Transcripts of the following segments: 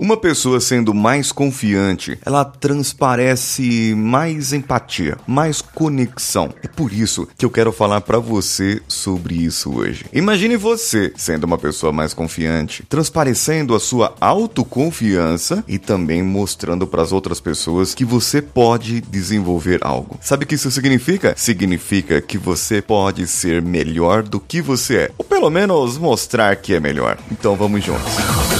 Uma pessoa sendo mais confiante, ela transparece mais empatia, mais conexão. É por isso que eu quero falar para você sobre isso hoje. Imagine você sendo uma pessoa mais confiante, transparecendo a sua autoconfiança e também mostrando para as outras pessoas que você pode desenvolver algo. Sabe o que isso significa? Significa que você pode ser melhor do que você é, ou pelo menos mostrar que é melhor. Então vamos juntos.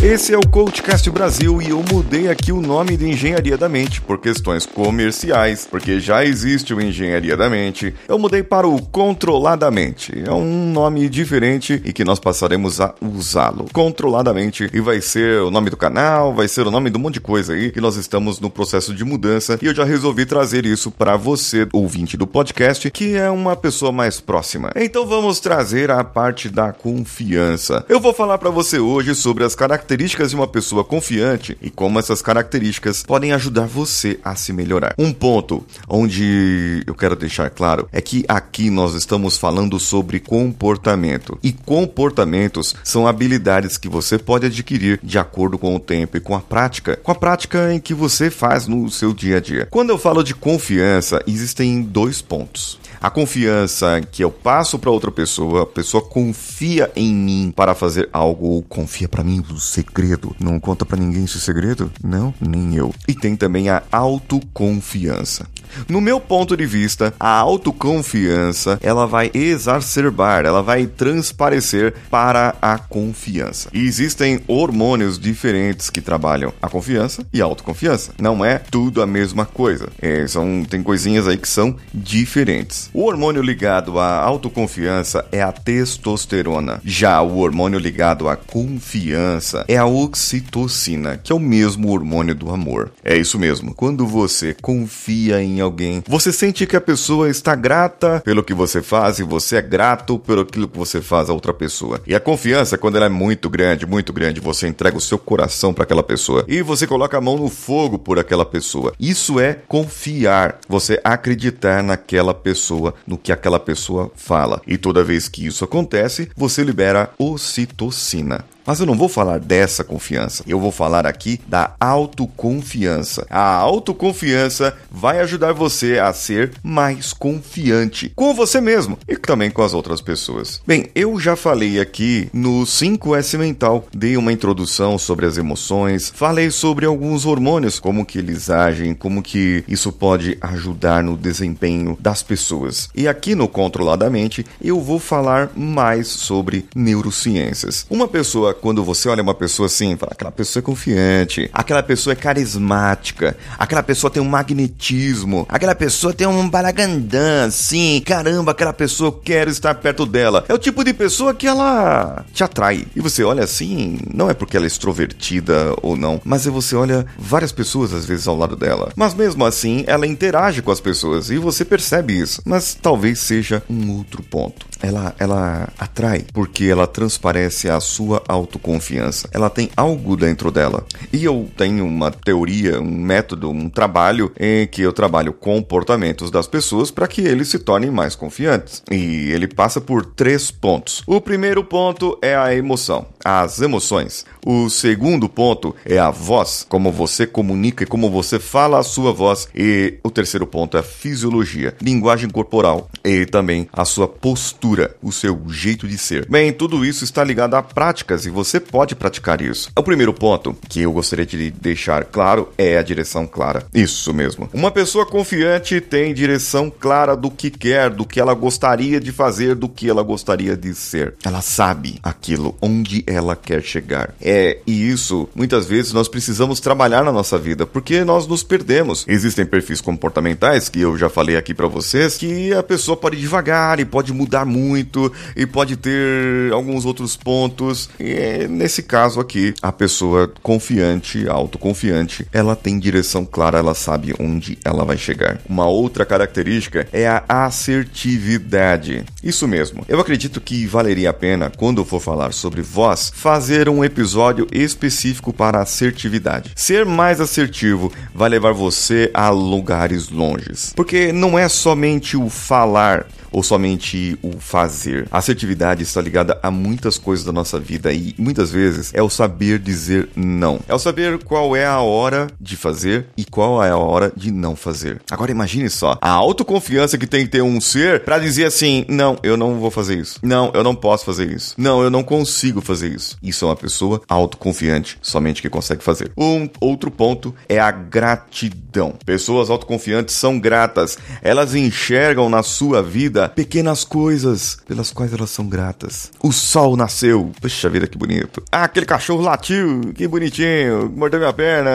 Esse é o Coachcast Brasil e eu mudei aqui o nome de Engenharia da Mente por questões comerciais, porque já existe o Engenharia da Mente. Eu mudei para o Controladamente. É um nome diferente e que nós passaremos a usá-lo. Controladamente e vai ser o nome do canal, vai ser o nome de um monte de coisa aí que nós estamos no processo de mudança e eu já resolvi trazer isso para você, ouvinte do podcast, que é uma pessoa mais próxima. Então vamos trazer a parte da confiança. Eu vou falar para você hoje sobre as características características de uma pessoa confiante e como essas características podem ajudar você a se melhorar. Um ponto onde eu quero deixar claro é que aqui nós estamos falando sobre comportamento. E comportamentos são habilidades que você pode adquirir de acordo com o tempo e com a prática, com a prática em que você faz no seu dia a dia. Quando eu falo de confiança, existem dois pontos. A confiança que eu passo para outra pessoa, a pessoa confia em mim para fazer algo ou confia para mim o segredo. Não conta para ninguém esse segredo? Não, nem eu. E tem também a autoconfiança. No meu ponto de vista, a autoconfiança, ela vai exacerbar, ela vai transparecer para a confiança. E existem hormônios diferentes que trabalham a confiança e a autoconfiança. Não é tudo a mesma coisa. É, são, tem coisinhas aí que são diferentes. O hormônio ligado à autoconfiança é a testosterona. Já o hormônio ligado à confiança é a oxitocina, que é o mesmo hormônio do amor. É isso mesmo. Quando você confia em alguém, você sente que a pessoa está grata pelo que você faz e você é grato pelo aquilo que você faz a outra pessoa. E a confiança, quando ela é muito grande, muito grande, você entrega o seu coração para aquela pessoa e você coloca a mão no fogo por aquela pessoa. Isso é confiar. Você acreditar naquela pessoa, no que aquela pessoa fala. E toda vez que isso acontece, você libera ocitocina. Mas eu não vou falar dessa confiança. Eu vou falar aqui da autoconfiança. A autoconfiança vai ajudar você a ser mais confiante com você mesmo e também com as outras pessoas. Bem, eu já falei aqui no 5S Mental, dei uma introdução sobre as emoções, falei sobre alguns hormônios, como que eles agem, como que isso pode ajudar no desempenho das pessoas. E aqui no Controladamente, eu vou falar mais sobre neurociências. Uma pessoa quando você olha uma pessoa assim, fala, aquela pessoa é confiante, aquela pessoa é carismática, aquela pessoa tem um magnetismo, aquela pessoa tem um balagandã, assim, caramba, aquela pessoa eu quero estar perto dela. É o tipo de pessoa que ela te atrai. E você olha assim, não é porque ela é extrovertida ou não, mas é você olha várias pessoas às vezes ao lado dela. Mas mesmo assim, ela interage com as pessoas e você percebe isso. Mas talvez seja um outro ponto. Ela, ela atrai porque ela transparece a sua autoconfiança. Ela tem algo dentro dela. E eu tenho uma teoria, um método, um trabalho em que eu trabalho comportamentos das pessoas para que eles se tornem mais confiantes. E ele passa por três pontos. O primeiro ponto é a emoção, as emoções. O segundo ponto é a voz, como você comunica e como você fala a sua voz. E o terceiro ponto é a fisiologia, linguagem corporal e também a sua postura, o seu jeito de ser. Bem, tudo isso está ligado a práticas e você pode praticar isso. O primeiro ponto que eu gostaria de deixar claro é a direção clara. Isso mesmo. Uma pessoa confiante tem direção clara do que quer, do que ela gostaria de fazer, do que ela gostaria de ser. Ela sabe aquilo onde ela ela quer chegar. É, e isso, muitas vezes, nós precisamos trabalhar na nossa vida, porque nós nos perdemos. Existem perfis comportamentais, que eu já falei aqui para vocês, que a pessoa pode devagar e pode mudar muito e pode ter alguns outros pontos. E é, nesse caso aqui, a pessoa confiante, autoconfiante, ela tem direção clara, ela sabe onde ela vai chegar. Uma outra característica é a assertividade. Isso mesmo. Eu acredito que valeria a pena, quando eu for falar sobre voz, fazer um episódio específico para assertividade. Ser mais assertivo vai levar você a lugares longes. Porque não é somente o falar ou somente o fazer. A assertividade está ligada a muitas coisas da nossa vida e muitas vezes é o saber dizer não. É o saber qual é a hora de fazer e qual é a hora de não fazer. Agora imagine só, a autoconfiança que tem que ter um ser para dizer assim: "Não, eu não vou fazer isso. Não, eu não posso fazer isso. Não, eu não consigo fazer isso". Isso é uma pessoa autoconfiante, somente que consegue fazer. Um outro ponto é a gratidão. Pessoas autoconfiantes são gratas. Elas enxergam na sua vida pequenas coisas pelas quais elas são gratas. O sol nasceu. Puxa vida, que bonito. Ah, aquele cachorro latiu. Que bonitinho. Mordeu minha perna.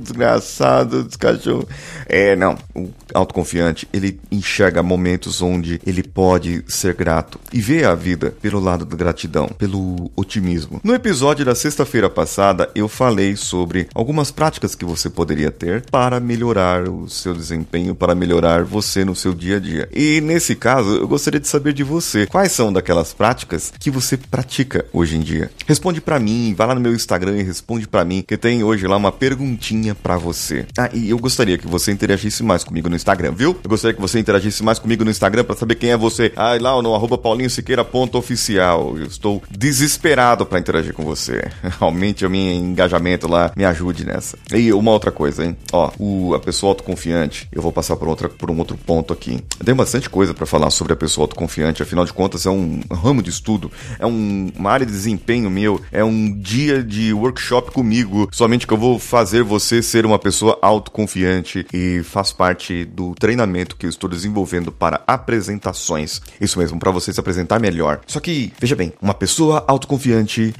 Desgraçado, cachorro. É, não. O autoconfiante, ele enxerga momentos onde ele pode ser grato e vê a vida pelo lado da gratidão, pelo otimismo. No episódio da sexta-feira passada, eu falei sobre algumas práticas que você poderia ter para melhorar o seu desempenho, para melhorar você no seu dia a dia. E nesse caso, eu gostaria de saber de você. Quais são daquelas práticas que você pratica hoje em dia? Responde para mim, vai lá no meu Instagram e responde para mim, que tem hoje lá uma perguntinha para você. Ah, e eu gostaria que você interagisse mais comigo no Instagram, viu? Eu gostaria que você interagisse mais comigo no Instagram para saber quem é você. Ah, lá no arroba paulinhosiqueira.oficial. Eu estou desesperado para interagir com você. Aumente o meu engajamento lá, me ajude nessa. E uma outra coisa, hein? Ó, o, a pessoa autoconfiante, eu vou passar por, outra, por um outro ponto aqui. Tem bastante coisa para falar sobre a pessoa autoconfiante, afinal de contas é um ramo de estudo, é um, uma área de desempenho meu, é um dia de workshop comigo, somente que eu vou fazer você ser uma pessoa autoconfiante e faz parte do treinamento que eu estou desenvolvendo para apresentações. Isso mesmo, para você se apresentar melhor. Só que, veja bem, uma pessoa autoconfiante,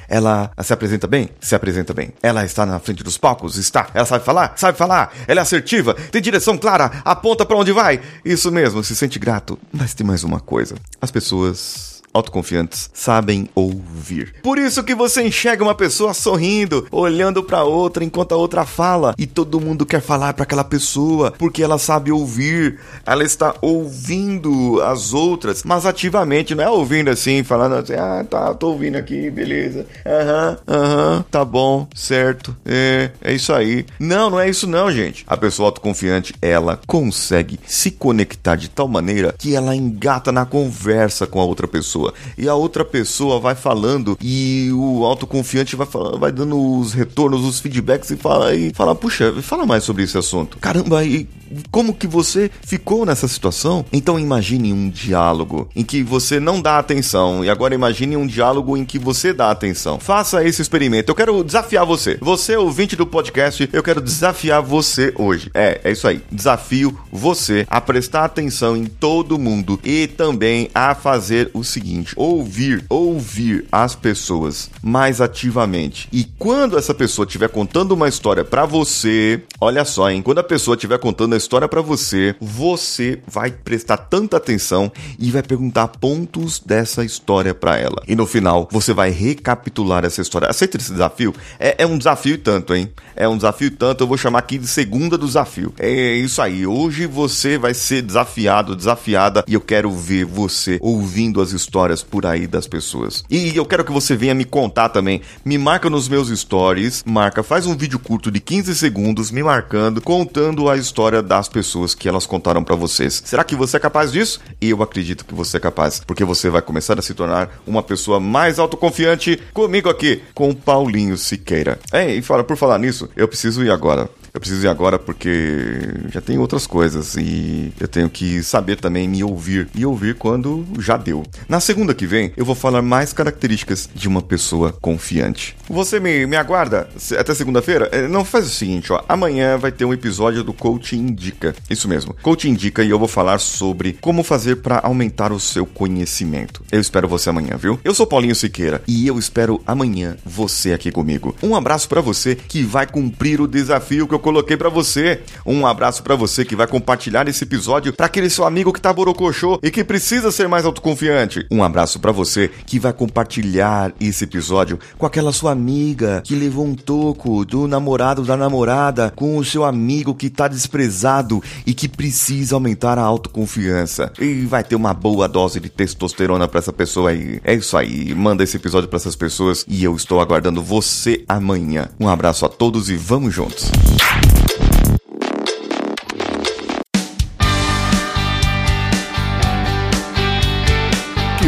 ela se apresenta bem? Se apresenta bem. Ela está na frente dos palcos? Está. Ela sabe falar? Sabe falar. Ela é assertiva, tem direção clara, aponta para onde vai. Isso mesmo, se sente grato, mas tem mais uma coisa: as pessoas autoconfiantes sabem ouvir. Por isso que você enxerga uma pessoa sorrindo, olhando para outra enquanto a outra fala, e todo mundo quer falar para aquela pessoa, porque ela sabe ouvir. Ela está ouvindo as outras, mas ativamente, não é ouvindo assim, falando assim: "Ah, tá, tô ouvindo aqui, beleza. Aham, aham, tá bom, certo. É, é isso aí". Não, não é isso não, gente. A pessoa autoconfiante, ela consegue se conectar de tal maneira que ela engata na conversa com a outra pessoa pessoa e a outra pessoa vai falando e o autoconfiante vai falando, vai dando os retornos, os feedbacks e fala e fala, puxa, fala mais sobre esse assunto. Caramba, e como que você ficou nessa situação? Então imagine um diálogo em que você não dá atenção e agora imagine um diálogo em que você dá atenção. Faça esse experimento. Eu quero desafiar você. Você ouvinte do podcast, eu quero desafiar você hoje. É, é isso aí. Desafio você a prestar atenção em todo mundo e também a fazer o seguinte: ouvir, ouvir as pessoas mais ativamente. E quando essa pessoa estiver contando uma história para você, olha só, hein? Quando a pessoa estiver contando a história para você, você vai prestar tanta atenção e vai perguntar pontos dessa história para ela. E no final, você vai recapitular essa história. Aceita esse desafio? É, é um desafio tanto, hein? É um desafio tanto. Eu vou chamar aqui de segunda do desafio. É isso aí. Hoje você vai ser desafiado, desafiada, e eu quero ver você ouvindo as histórias por aí das pessoas. E eu quero que você venha me contar também. Me marca nos meus stories, marca, faz um vídeo curto de 15 segundos me marcando, contando a história das pessoas que elas contaram para vocês. Será que você é capaz disso? Eu acredito que você é capaz, porque você vai começar a se tornar uma pessoa mais autoconfiante comigo aqui, com Paulinho Siqueira. É, e fala, por falar nisso, eu preciso ir agora. Eu preciso ir agora porque já tem outras coisas e eu tenho que saber também me ouvir e ouvir quando já deu. Na segunda que vem, eu vou falar mais características de uma pessoa confiante. Você me, me aguarda até segunda-feira? É, não faz o seguinte, ó. Amanhã vai ter um episódio do Coach Indica. Isso mesmo. Coach Indica e eu vou falar sobre como fazer para aumentar o seu conhecimento. Eu espero você amanhã, viu? Eu sou Paulinho Siqueira e eu espero amanhã você aqui comigo. Um abraço para você que vai cumprir o desafio que eu coloquei para você. Um abraço para você que vai compartilhar esse episódio para aquele seu amigo que tá borocochô e que precisa ser mais autoconfiante. Um abraço para você que vai compartilhar esse episódio com aquela sua amiga que levou um toco do namorado da namorada, com o seu amigo que tá desprezado e que precisa aumentar a autoconfiança. E vai ter uma boa dose de testosterona para essa pessoa aí. É isso aí, manda esse episódio para essas pessoas e eu estou aguardando você amanhã. Um abraço a todos e vamos juntos.